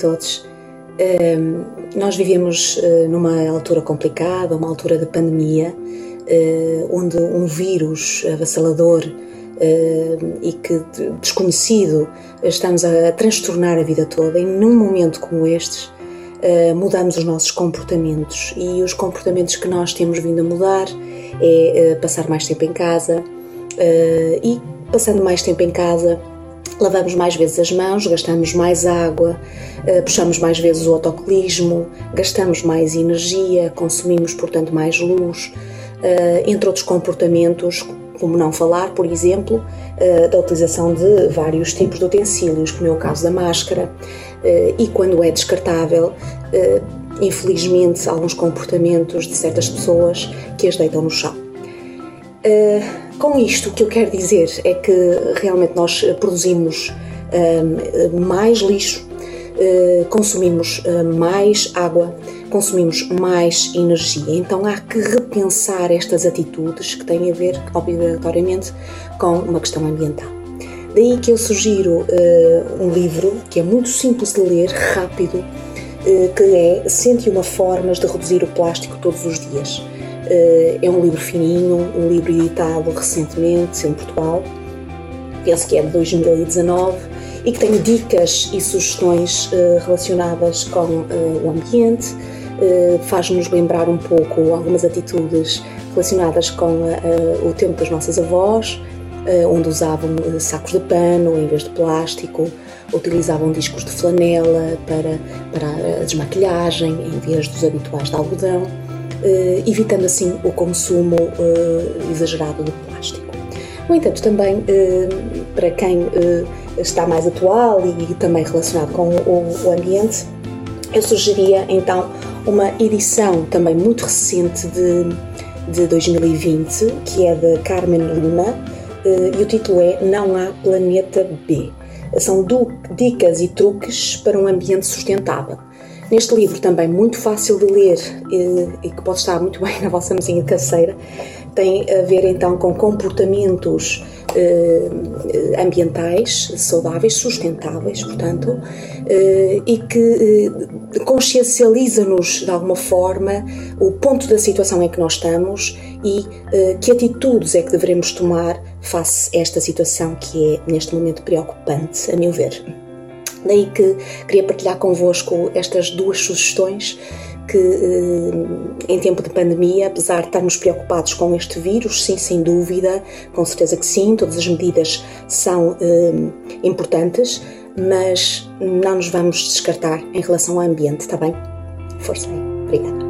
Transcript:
Todos. Nós vivemos uh, numa altura complicada, uma altura de pandemia, uh, onde um vírus avassalador e que desconhecido estamos a transtornar a vida toda. E num momento como estes, mudamos os nossos comportamentos e os comportamentos que nós temos vindo a mudar é passar mais tempo em casa e passando mais tempo em casa lavamos mais vezes as mãos, gastamos mais água, eh, puxamos mais vezes o autocolismo, gastamos mais energia, consumimos, portanto, mais luz, eh, entre outros comportamentos, como não falar, por exemplo, eh, da utilização de vários tipos de utensílios, como é o caso da máscara, e quando é descartável, infelizmente, alguns comportamentos de certas pessoas que as deitam no chão. Com isto, o que eu quero dizer é que realmente nós produzimos mais lixo, uh, consumimos uh, mais água, consumimos mais energia. Então há que repensar estas atitudes que têm a ver, obrigatoriamente, com uma questão ambiental. Daí que eu sugiro uh, um livro que é muito simples de ler, rápido, que é 101 Formas de Reduzir o Plástico Todos os Dias. Eh, é um livro fininho, um livro editado recentemente em Portugal, penso que é de 2019, e que tem dicas e sugestões eh, relacionadas com eh, o ambiente, faz-nos lembrar um pouco algumas atitudes relacionadas com o tempo das nossas avós, onde usavam sacos de pano em vez de plástico, utilizavam discos de flanela para, para a desmaquilhagem em vez dos habituais de algodão. Eh, evitando assim o consumo eh, exagerado de plástico. No entanto, também eh, para quem está mais atual e também relacionado com o ambiente, eu sugeria então uma edição também muito recente de, de 2020, que é de Carmen Lima, e o título é Não há Planeta B. São dicas e truques para um ambiente sustentável. Neste livro, também muito fácil de ler e, e que pode estar muito bem na vossa mesinha caseira, tem a ver então com comportamentos eh, ambientais saudáveis, sustentáveis, portanto, eh, e que eh, consciencializa-nos de alguma forma o ponto da situação em que nós estamos e eh, que atitudes é que devemos tomar face a esta situação que é neste momento preocupante, a meu ver. Daí que queria partilhar convosco estas duas sugestões que eh, em tempo de pandemia, apesar de estarmos preocupados com este vírus, sim, sem dúvida, com certeza que sim, todas as medidas são eh, importantes, mas não nos vamos descartar em relação ao ambiente, está bem? Força aí. Obrigada.